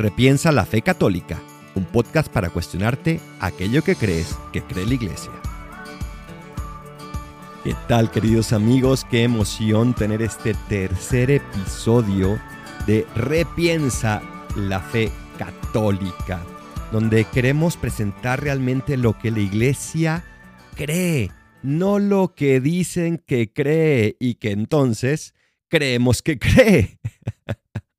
Repiensa la fe católica, un podcast para cuestionarte aquello que crees que cree la iglesia. ¿Qué tal queridos amigos? Qué emoción tener este tercer episodio de Repiensa la fe católica, donde queremos presentar realmente lo que la iglesia cree, no lo que dicen que cree y que entonces creemos que cree.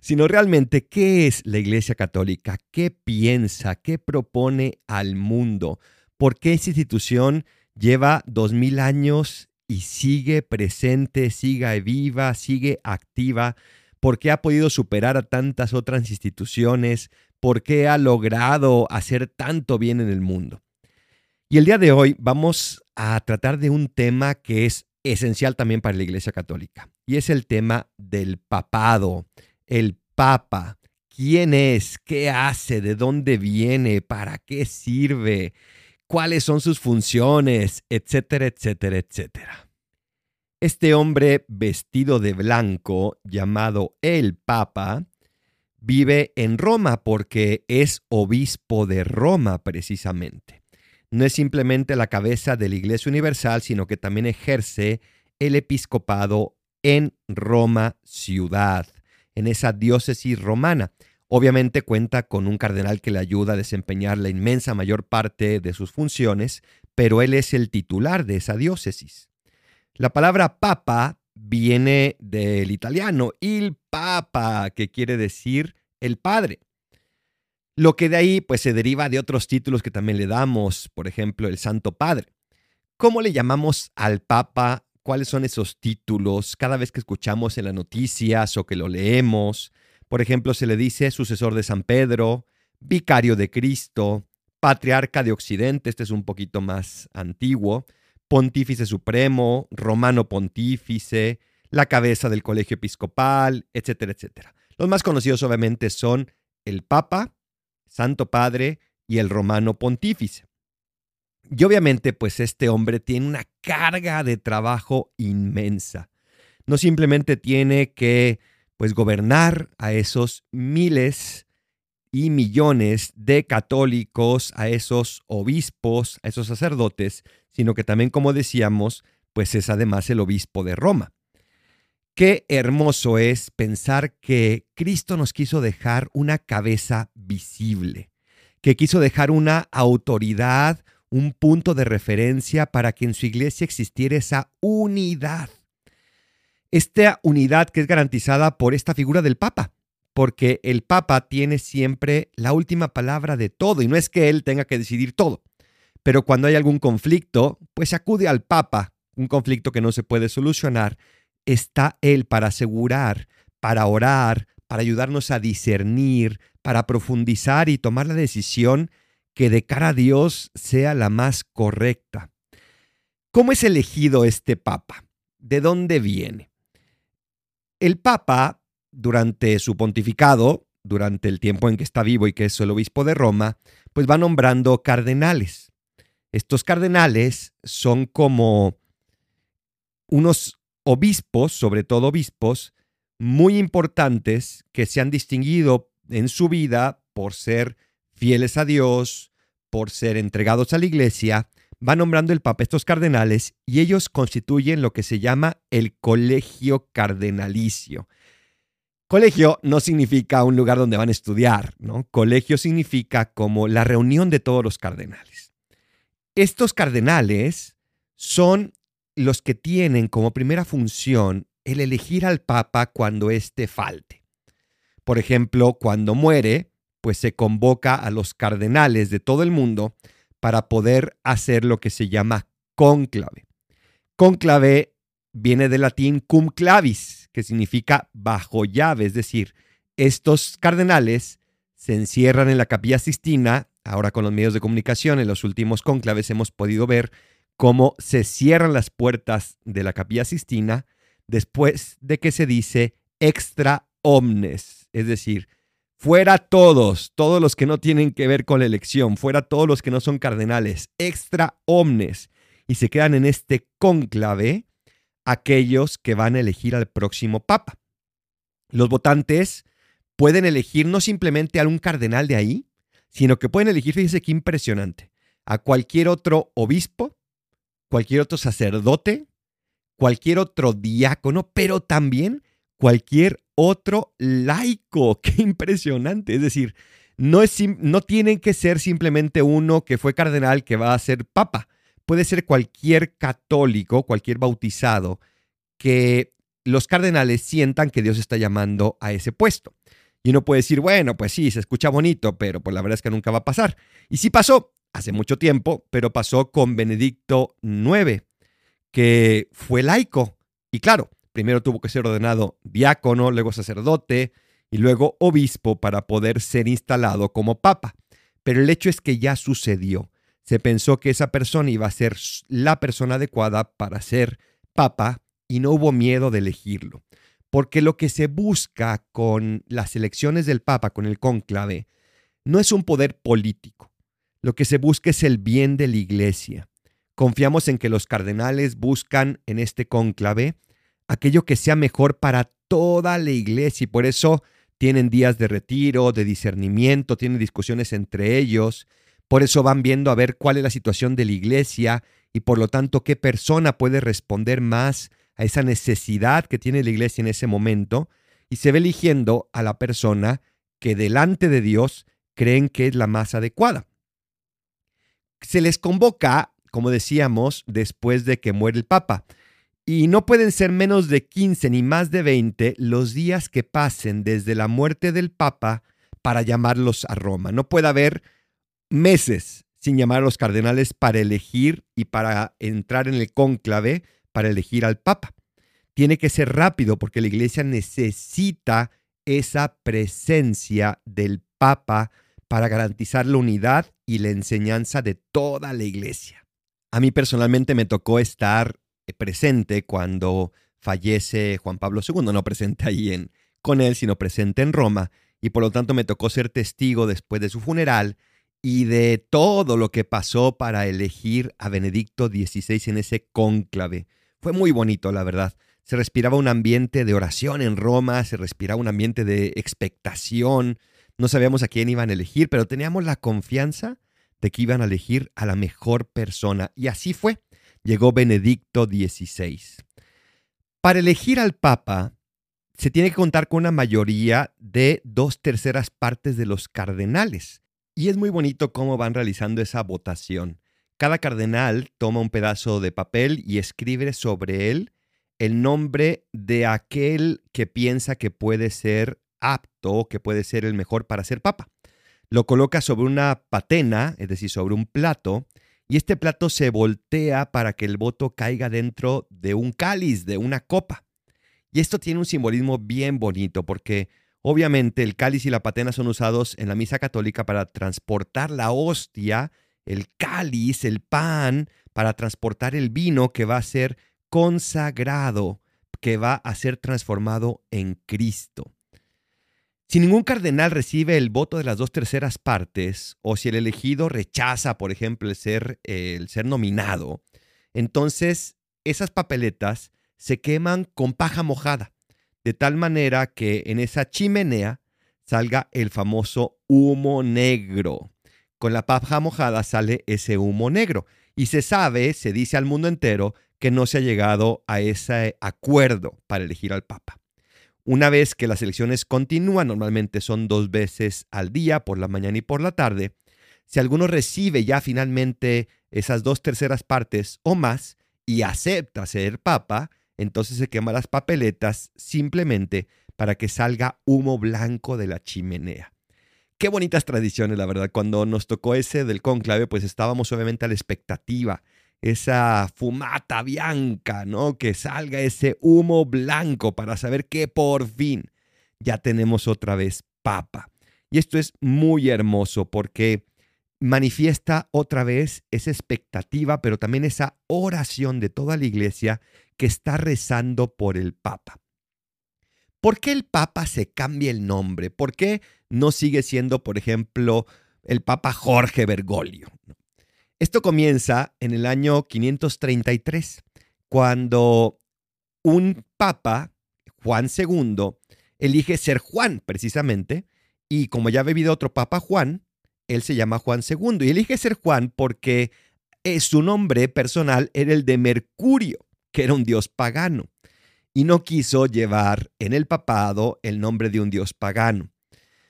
sino realmente qué es la Iglesia Católica, qué piensa, qué propone al mundo, por qué esa institución lleva dos mil años y sigue presente, sigue viva, sigue activa, por qué ha podido superar a tantas otras instituciones, por qué ha logrado hacer tanto bien en el mundo. Y el día de hoy vamos a tratar de un tema que es esencial también para la Iglesia Católica, y es el tema del papado, el Papa. ¿Quién es? ¿Qué hace? ¿De dónde viene? ¿Para qué sirve? ¿Cuáles son sus funciones? Etcétera, etcétera, etcétera. Este hombre vestido de blanco, llamado el Papa, vive en Roma porque es obispo de Roma precisamente. No es simplemente la cabeza de la Iglesia Universal, sino que también ejerce el episcopado en Roma ciudad en esa diócesis romana. Obviamente cuenta con un cardenal que le ayuda a desempeñar la inmensa mayor parte de sus funciones, pero él es el titular de esa diócesis. La palabra papa viene del italiano il papa, que quiere decir el padre. Lo que de ahí pues se deriva de otros títulos que también le damos, por ejemplo, el Santo Padre. ¿Cómo le llamamos al papa cuáles son esos títulos cada vez que escuchamos en las noticias o que lo leemos. Por ejemplo, se le dice sucesor de San Pedro, vicario de Cristo, patriarca de Occidente, este es un poquito más antiguo, pontífice supremo, romano pontífice, la cabeza del colegio episcopal, etcétera, etcétera. Los más conocidos obviamente son el Papa, Santo Padre y el romano pontífice. Y obviamente, pues este hombre tiene una carga de trabajo inmensa. No simplemente tiene que, pues, gobernar a esos miles y millones de católicos, a esos obispos, a esos sacerdotes, sino que también, como decíamos, pues es además el obispo de Roma. Qué hermoso es pensar que Cristo nos quiso dejar una cabeza visible, que quiso dejar una autoridad, un punto de referencia para que en su iglesia existiera esa unidad. Esta unidad que es garantizada por esta figura del Papa, porque el Papa tiene siempre la última palabra de todo y no es que él tenga que decidir todo. Pero cuando hay algún conflicto, pues acude al Papa, un conflicto que no se puede solucionar, está él para asegurar, para orar, para ayudarnos a discernir, para profundizar y tomar la decisión que de cara a Dios sea la más correcta. ¿Cómo es elegido este Papa? ¿De dónde viene? El Papa, durante su pontificado, durante el tiempo en que está vivo y que es el obispo de Roma, pues va nombrando cardenales. Estos cardenales son como unos obispos, sobre todo obispos, muy importantes que se han distinguido en su vida por ser fieles a Dios, por ser entregados a la iglesia, va nombrando el Papa estos cardenales y ellos constituyen lo que se llama el colegio cardenalicio. Colegio no significa un lugar donde van a estudiar, ¿no? Colegio significa como la reunión de todos los cardenales. Estos cardenales son los que tienen como primera función el elegir al Papa cuando éste falte. Por ejemplo, cuando muere, pues se convoca a los cardenales de todo el mundo para poder hacer lo que se llama cónclave. Cónclave viene del latín cum clavis, que significa bajo llave, es decir, estos cardenales se encierran en la capilla sistina, ahora con los medios de comunicación, en los últimos cónclaves hemos podido ver cómo se cierran las puertas de la capilla sistina después de que se dice extra omnes, es decir, Fuera todos, todos los que no tienen que ver con la elección, fuera todos los que no son cardenales, extra omnes, y se quedan en este cónclave aquellos que van a elegir al próximo papa. Los votantes pueden elegir no simplemente a un cardenal de ahí, sino que pueden elegir, fíjese qué impresionante, a cualquier otro obispo, cualquier otro sacerdote, cualquier otro diácono, pero también cualquier otro laico. Qué impresionante. Es decir, no, es, no tienen que ser simplemente uno que fue cardenal que va a ser papa. Puede ser cualquier católico, cualquier bautizado, que los cardenales sientan que Dios está llamando a ese puesto. Y uno puede decir, bueno, pues sí, se escucha bonito, pero pues la verdad es que nunca va a pasar. Y sí pasó, hace mucho tiempo, pero pasó con Benedicto IX, que fue laico. Y claro, primero tuvo que ser ordenado diácono, luego sacerdote y luego obispo para poder ser instalado como papa. Pero el hecho es que ya sucedió. Se pensó que esa persona iba a ser la persona adecuada para ser papa y no hubo miedo de elegirlo. Porque lo que se busca con las elecciones del papa, con el cónclave, no es un poder político. Lo que se busca es el bien de la iglesia. Confiamos en que los cardenales buscan en este cónclave aquello que sea mejor para toda la iglesia y por eso tienen días de retiro, de discernimiento, tienen discusiones entre ellos, por eso van viendo a ver cuál es la situación de la iglesia y por lo tanto qué persona puede responder más a esa necesidad que tiene la iglesia en ese momento y se ve eligiendo a la persona que delante de Dios creen que es la más adecuada. Se les convoca, como decíamos, después de que muere el Papa. Y no pueden ser menos de 15 ni más de 20 los días que pasen desde la muerte del Papa para llamarlos a Roma. No puede haber meses sin llamar a los cardenales para elegir y para entrar en el cónclave para elegir al Papa. Tiene que ser rápido porque la iglesia necesita esa presencia del Papa para garantizar la unidad y la enseñanza de toda la iglesia. A mí personalmente me tocó estar presente cuando fallece Juan Pablo II, no presente ahí en, con él, sino presente en Roma, y por lo tanto me tocó ser testigo después de su funeral y de todo lo que pasó para elegir a Benedicto XVI en ese cónclave. Fue muy bonito, la verdad. Se respiraba un ambiente de oración en Roma, se respiraba un ambiente de expectación. No sabíamos a quién iban a elegir, pero teníamos la confianza de que iban a elegir a la mejor persona. Y así fue llegó Benedicto XVI. Para elegir al Papa, se tiene que contar con una mayoría de dos terceras partes de los cardenales. Y es muy bonito cómo van realizando esa votación. Cada cardenal toma un pedazo de papel y escribe sobre él el nombre de aquel que piensa que puede ser apto, que puede ser el mejor para ser papa. Lo coloca sobre una patena, es decir, sobre un plato, y este plato se voltea para que el voto caiga dentro de un cáliz, de una copa. Y esto tiene un simbolismo bien bonito porque obviamente el cáliz y la patena son usados en la misa católica para transportar la hostia, el cáliz, el pan, para transportar el vino que va a ser consagrado, que va a ser transformado en Cristo. Si ningún cardenal recibe el voto de las dos terceras partes, o si el elegido rechaza, por ejemplo, el ser, el ser nominado, entonces esas papeletas se queman con paja mojada, de tal manera que en esa chimenea salga el famoso humo negro. Con la paja mojada sale ese humo negro. Y se sabe, se dice al mundo entero, que no se ha llegado a ese acuerdo para elegir al Papa. Una vez que las elecciones continúan, normalmente son dos veces al día, por la mañana y por la tarde, si alguno recibe ya finalmente esas dos terceras partes o más y acepta ser papa, entonces se queman las papeletas simplemente para que salga humo blanco de la chimenea. Qué bonitas tradiciones, la verdad. Cuando nos tocó ese del conclave, pues estábamos obviamente a la expectativa esa fumata bianca, ¿no? Que salga ese humo blanco para saber que por fin ya tenemos otra vez papa. Y esto es muy hermoso porque manifiesta otra vez esa expectativa, pero también esa oración de toda la iglesia que está rezando por el papa. ¿Por qué el papa se cambia el nombre? ¿Por qué no sigue siendo, por ejemplo, el papa Jorge Bergoglio? Esto comienza en el año 533, cuando un papa, Juan II, elige ser Juan, precisamente, y como ya ha vivido otro papa Juan, él se llama Juan II, y elige ser Juan porque eh, su nombre personal era el de Mercurio, que era un dios pagano, y no quiso llevar en el papado el nombre de un dios pagano.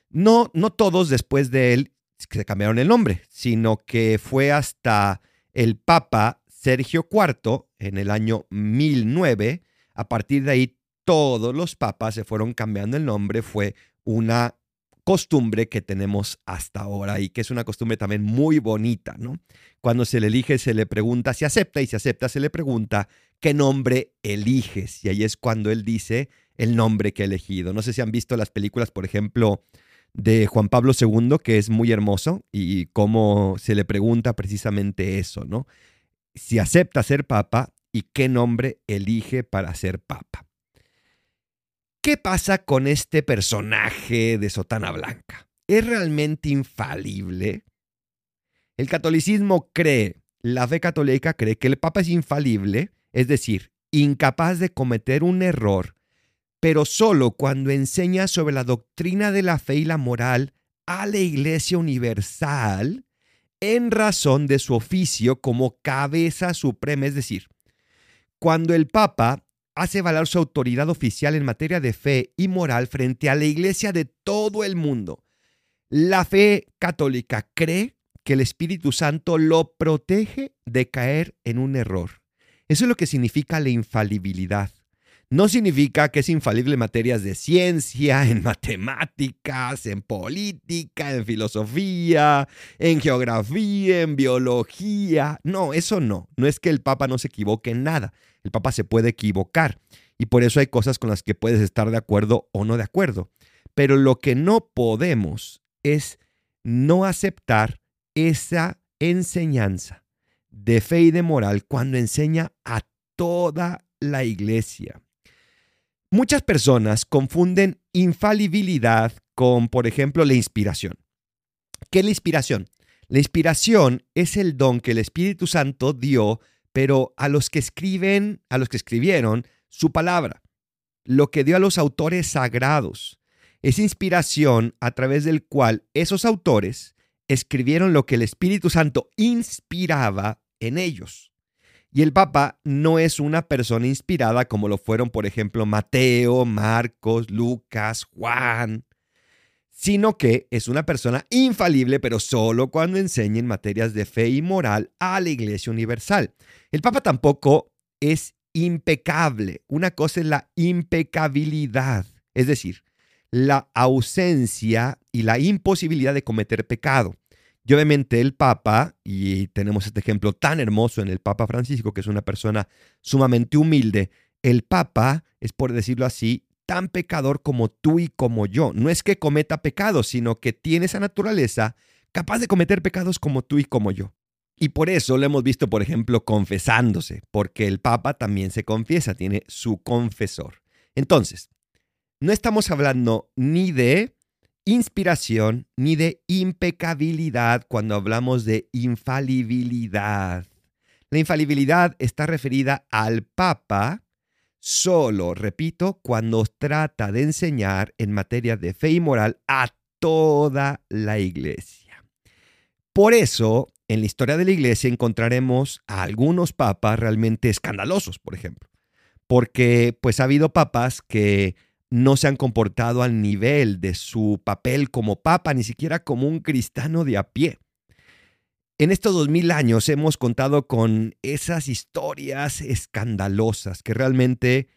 No, no todos después de él se cambiaron el nombre, sino que fue hasta el Papa Sergio IV en el año 1009. A partir de ahí, todos los papas se fueron cambiando el nombre. Fue una costumbre que tenemos hasta ahora y que es una costumbre también muy bonita, ¿no? Cuando se le elige, se le pregunta si acepta y si acepta, se le pregunta qué nombre eliges. Y ahí es cuando él dice el nombre que ha elegido. No sé si han visto las películas, por ejemplo, de Juan Pablo II, que es muy hermoso y cómo se le pregunta precisamente eso, ¿no? Si acepta ser papa y qué nombre elige para ser papa. ¿Qué pasa con este personaje de Sotana Blanca? ¿Es realmente infalible? El catolicismo cree, la fe católica cree que el papa es infalible, es decir, incapaz de cometer un error pero solo cuando enseña sobre la doctrina de la fe y la moral a la Iglesia Universal en razón de su oficio como cabeza suprema, es decir, cuando el Papa hace valer su autoridad oficial en materia de fe y moral frente a la Iglesia de todo el mundo. La fe católica cree que el Espíritu Santo lo protege de caer en un error. Eso es lo que significa la infalibilidad no significa que es infalible en materias de ciencia, en matemáticas, en política, en filosofía, en geografía, en biología. No, eso no. No es que el Papa no se equivoque en nada. El Papa se puede equivocar y por eso hay cosas con las que puedes estar de acuerdo o no de acuerdo. Pero lo que no podemos es no aceptar esa enseñanza de fe y de moral cuando enseña a toda la iglesia. Muchas personas confunden infalibilidad con, por ejemplo, la inspiración. ¿Qué es la inspiración? La inspiración es el don que el Espíritu Santo dio, pero a los que escriben, a los que escribieron su palabra, lo que dio a los autores sagrados. Es inspiración a través del cual esos autores escribieron lo que el Espíritu Santo inspiraba en ellos. Y el Papa no es una persona inspirada como lo fueron, por ejemplo, Mateo, Marcos, Lucas, Juan, sino que es una persona infalible, pero solo cuando enseña en materias de fe y moral a la Iglesia Universal. El Papa tampoco es impecable. Una cosa es la impecabilidad, es decir, la ausencia y la imposibilidad de cometer pecado. Y obviamente el Papa, y tenemos este ejemplo tan hermoso en el Papa Francisco, que es una persona sumamente humilde, el Papa es, por decirlo así, tan pecador como tú y como yo. No es que cometa pecados, sino que tiene esa naturaleza capaz de cometer pecados como tú y como yo. Y por eso lo hemos visto, por ejemplo, confesándose, porque el Papa también se confiesa, tiene su confesor. Entonces, no estamos hablando ni de inspiración ni de impecabilidad cuando hablamos de infalibilidad. La infalibilidad está referida al Papa solo, repito, cuando trata de enseñar en materia de fe y moral a toda la iglesia. Por eso, en la historia de la iglesia encontraremos a algunos papas realmente escandalosos, por ejemplo, porque pues ha habido papas que no se han comportado al nivel de su papel como papa, ni siquiera como un cristiano de a pie. En estos dos mil años hemos contado con esas historias escandalosas que realmente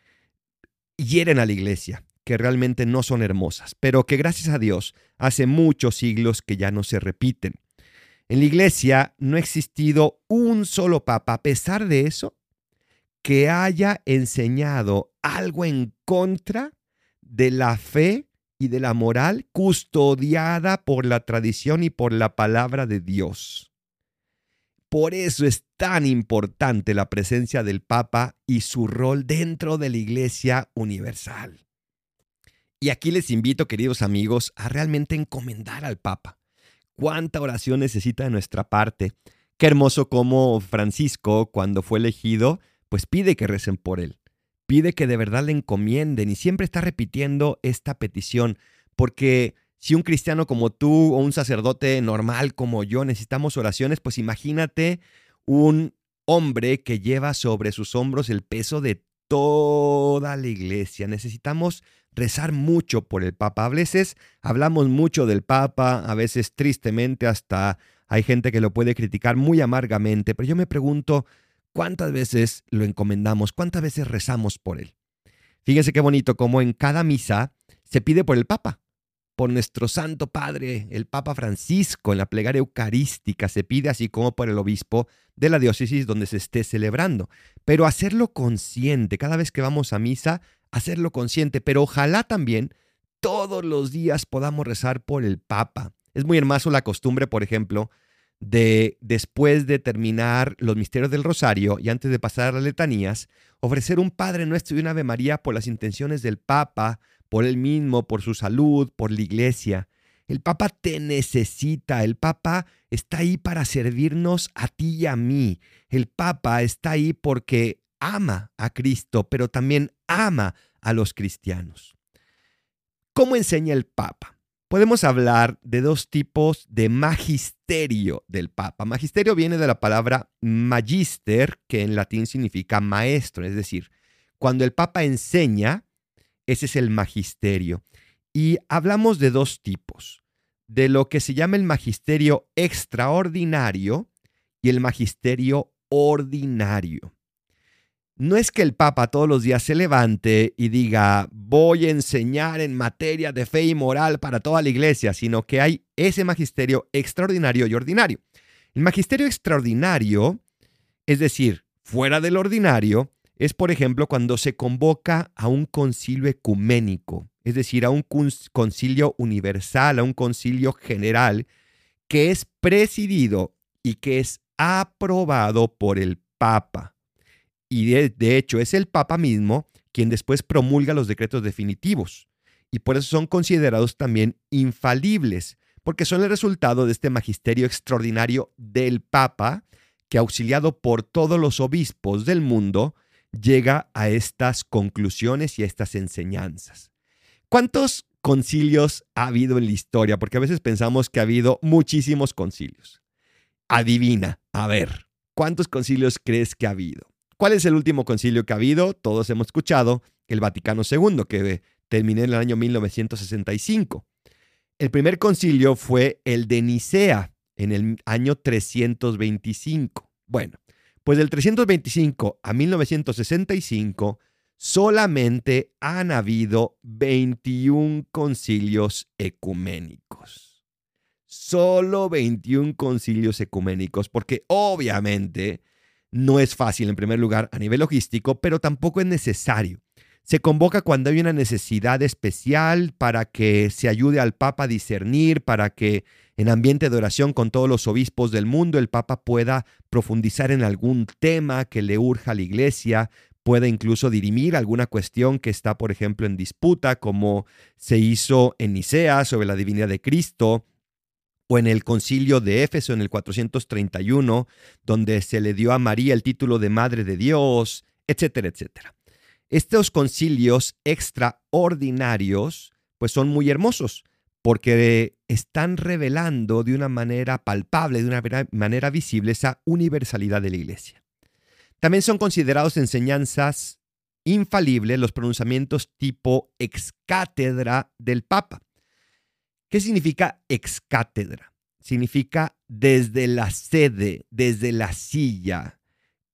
hieren a la iglesia, que realmente no son hermosas, pero que gracias a Dios hace muchos siglos que ya no se repiten. En la iglesia no ha existido un solo papa, a pesar de eso, que haya enseñado algo en contra de la fe y de la moral custodiada por la tradición y por la palabra de Dios. Por eso es tan importante la presencia del Papa y su rol dentro de la Iglesia Universal. Y aquí les invito, queridos amigos, a realmente encomendar al Papa. ¿Cuánta oración necesita de nuestra parte? Qué hermoso como Francisco, cuando fue elegido, pues pide que recen por él pide que de verdad le encomienden y siempre está repitiendo esta petición, porque si un cristiano como tú o un sacerdote normal como yo necesitamos oraciones, pues imagínate un hombre que lleva sobre sus hombros el peso de toda la iglesia. Necesitamos rezar mucho por el Papa. A veces hablamos mucho del Papa, a veces tristemente hasta hay gente que lo puede criticar muy amargamente, pero yo me pregunto, ¿cuántas veces lo encomendamos? ¿Cuántas veces rezamos por él? Fíjense qué bonito como en cada misa se pide por el Papa por nuestro Santo Padre, el Papa Francisco, en la plegaria eucarística se pide, así como por el obispo de la diócesis donde se esté celebrando. Pero hacerlo consciente, cada vez que vamos a misa, hacerlo consciente, pero ojalá también todos los días podamos rezar por el Papa. Es muy hermoso la costumbre, por ejemplo, de después de terminar los misterios del rosario y antes de pasar a las letanías, ofrecer un Padre Nuestro y una Ave María por las intenciones del Papa, por él mismo, por su salud, por la iglesia. El Papa te necesita, el Papa está ahí para servirnos a ti y a mí. El Papa está ahí porque ama a Cristo, pero también ama a los cristianos. ¿Cómo enseña el Papa? Podemos hablar de dos tipos de magisterio del Papa. Magisterio viene de la palabra magister, que en latín significa maestro, es decir, cuando el Papa enseña, ese es el magisterio. Y hablamos de dos tipos, de lo que se llama el magisterio extraordinario y el magisterio ordinario. No es que el Papa todos los días se levante y diga, voy a enseñar en materia de fe y moral para toda la iglesia, sino que hay ese magisterio extraordinario y ordinario. El magisterio extraordinario, es decir, fuera del ordinario, es, por ejemplo, cuando se convoca a un concilio ecuménico, es decir, a un concilio universal, a un concilio general, que es presidido y que es aprobado por el Papa. Y de, hecho es el Papa mismo quien después promulga los decretos definitivos. Y por eso son considerados también infalibles, porque son el resultado de este magisterio extraordinario del Papa, que auxiliado por todos los obispos del mundo, llega a estas conclusiones y a estas enseñanzas. ¿Cuántos concilios ha habido en la historia? Porque a veces pensamos que ha habido muchísimos concilios. Adivina, a ver, ¿cuántos concilios crees que ha habido? ¿Cuál es el último concilio que ha habido? Todos hemos escuchado el Vaticano II, que terminó en el año 1965. El primer concilio fue el de Nicea, en el año 325. Bueno, pues del 325 a 1965 solamente han habido 21 concilios ecuménicos. Solo 21 concilios ecuménicos, porque obviamente no es fácil en primer lugar a nivel logístico, pero tampoco es necesario. Se convoca cuando hay una necesidad especial para que se ayude al Papa a discernir, para que en ambiente de oración con todos los obispos del mundo, el Papa pueda profundizar en algún tema que le urja a la Iglesia, pueda incluso dirimir alguna cuestión que está, por ejemplo, en disputa, como se hizo en Nicea sobre la divinidad de Cristo, o en el concilio de Éfeso en el 431, donde se le dio a María el título de Madre de Dios, etcétera, etcétera. Estos concilios extraordinarios, pues son muy hermosos, porque están revelando de una manera palpable, de una manera visible, esa universalidad de la iglesia. También son considerados enseñanzas infalibles los pronunciamientos tipo ex cátedra del Papa. ¿Qué significa ex cátedra? Significa desde la sede, desde la silla.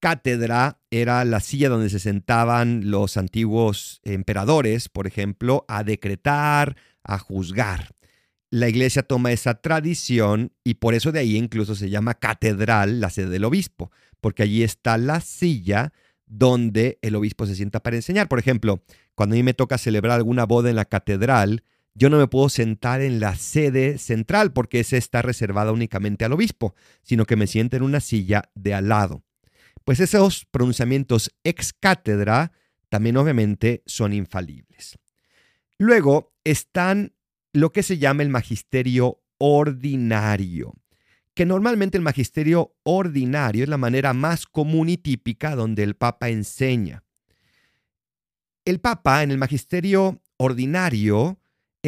Cátedra era la silla donde se sentaban los antiguos emperadores, por ejemplo, a decretar, a juzgar la iglesia toma esa tradición y por eso de ahí incluso se llama catedral la sede del obispo, porque allí está la silla donde el obispo se sienta para enseñar. Por ejemplo, cuando a mí me toca celebrar alguna boda en la catedral, yo no me puedo sentar en la sede central porque esa está reservada únicamente al obispo, sino que me siento en una silla de al lado. Pues esos pronunciamientos ex cátedra también obviamente son infalibles. Luego están lo que se llama el magisterio ordinario, que normalmente el magisterio ordinario es la manera más común y típica donde el Papa enseña. El Papa en el magisterio ordinario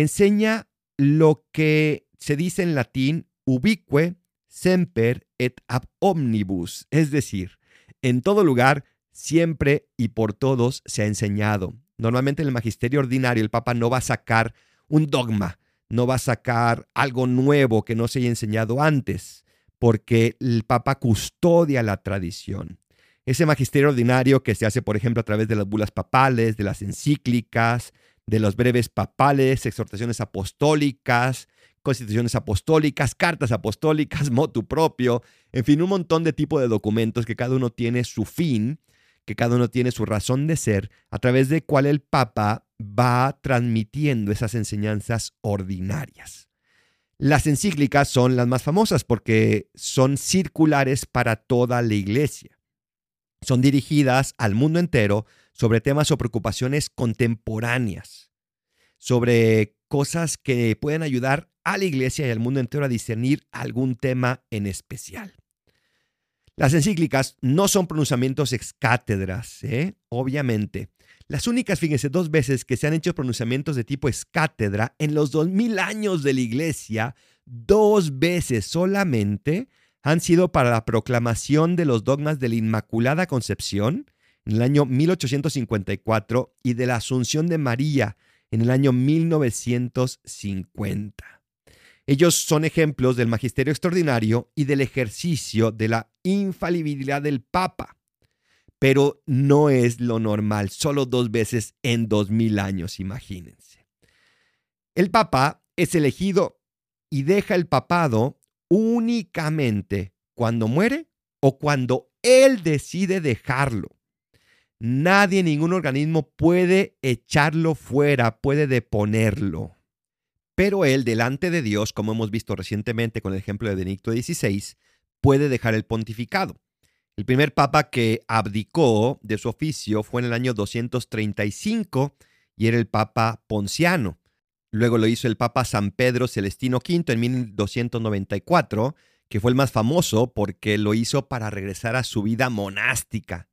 enseña lo que se dice en latín ubique semper et ab omnibus, es decir, en todo lugar, siempre y por todos se ha enseñado. Normalmente en el magisterio ordinario el Papa no va a sacar un dogma, no va a sacar algo nuevo que no se haya enseñado antes, porque el Papa custodia la tradición. Ese magisterio ordinario que se hace, por ejemplo, a través de las bulas papales, de las encíclicas, de los breves papales, exhortaciones apostólicas, constituciones apostólicas, cartas apostólicas, motu propio, en fin, un montón de tipo de documentos que cada uno tiene su fin, que cada uno tiene su razón de ser, a través de cual el Papa va transmitiendo esas enseñanzas ordinarias. Las encíclicas son las más famosas porque son circulares para toda la iglesia. Son dirigidas al mundo entero sobre temas o preocupaciones contemporáneas, sobre cosas que pueden ayudar a la iglesia y al mundo entero a discernir algún tema en especial. Las encíclicas no son pronunciamientos ex cátedras, ¿eh? obviamente. Las únicas, fíjense, dos veces que se han hecho pronunciamientos de tipo ex cátedra en los dos mil años de la iglesia, dos veces solamente han sido para la proclamación de los dogmas de la Inmaculada Concepción en el año 1854 y de la Asunción de María en el año 1950. Ellos son ejemplos del magisterio extraordinario y del ejercicio de la infalibilidad del Papa. Pero no es lo normal, solo dos veces en dos mil años, imagínense. El Papa es elegido y deja el papado únicamente cuando muere o cuando él decide dejarlo. Nadie, ningún organismo puede echarlo fuera, puede deponerlo. Pero él, delante de Dios, como hemos visto recientemente con el ejemplo de Benedicto XVI, puede dejar el pontificado. El primer papa que abdicó de su oficio fue en el año 235 y era el papa Ponciano. Luego lo hizo el papa San Pedro Celestino V en 1294, que fue el más famoso porque lo hizo para regresar a su vida monástica.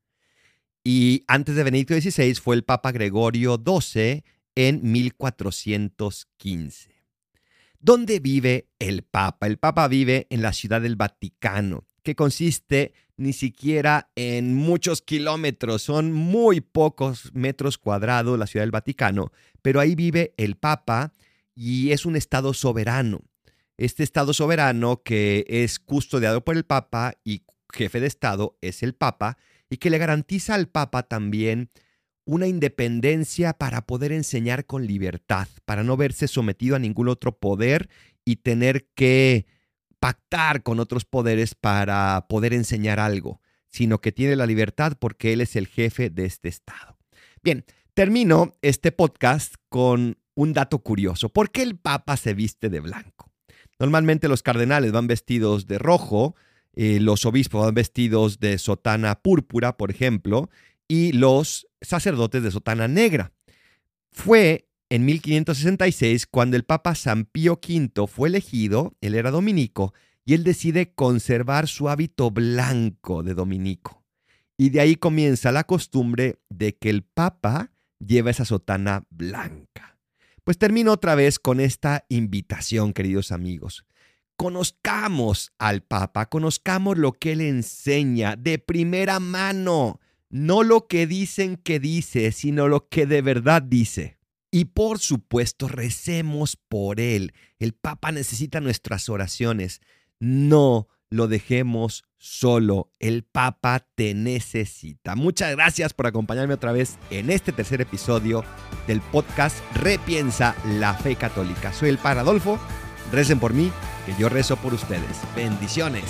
Y antes de Benedicto XVI fue el papa Gregorio XII en 1415. ¿Dónde vive el Papa? El Papa vive en la ciudad del Vaticano, que consiste ni siquiera en muchos kilómetros, son muy pocos metros cuadrados la ciudad del Vaticano, pero ahí vive el Papa y es un estado soberano. Este estado soberano que es custodiado por el Papa y jefe de estado es el Papa y que le garantiza al Papa también una independencia para poder enseñar con libertad, para no verse sometido a ningún otro poder y tener que pactar con otros poderes para poder enseñar algo, sino que tiene la libertad porque Él es el jefe de este Estado. Bien, termino este podcast con un dato curioso. ¿Por qué el Papa se viste de blanco? Normalmente los cardenales van vestidos de rojo, eh, los obispos van vestidos de sotana púrpura, por ejemplo, y los sacerdotes de sotana negra. Fue en 1566 cuando el Papa San Pío V fue elegido, él era dominico, y él decide conservar su hábito blanco de dominico. Y de ahí comienza la costumbre de que el Papa lleva esa sotana blanca. Pues termino otra vez con esta invitación, queridos amigos. Conozcamos al Papa, conozcamos lo que él enseña de primera mano no lo que dicen que dice, sino lo que de verdad dice. Y por supuesto, recemos por Él. El Papa necesita nuestras oraciones. No lo dejemos solo. El Papa te necesita. Muchas gracias por acompañarme otra vez en este tercer episodio del podcast Repiensa la Fe Católica. Soy el Padre Adolfo. Recen por mí, que yo rezo por ustedes. Bendiciones.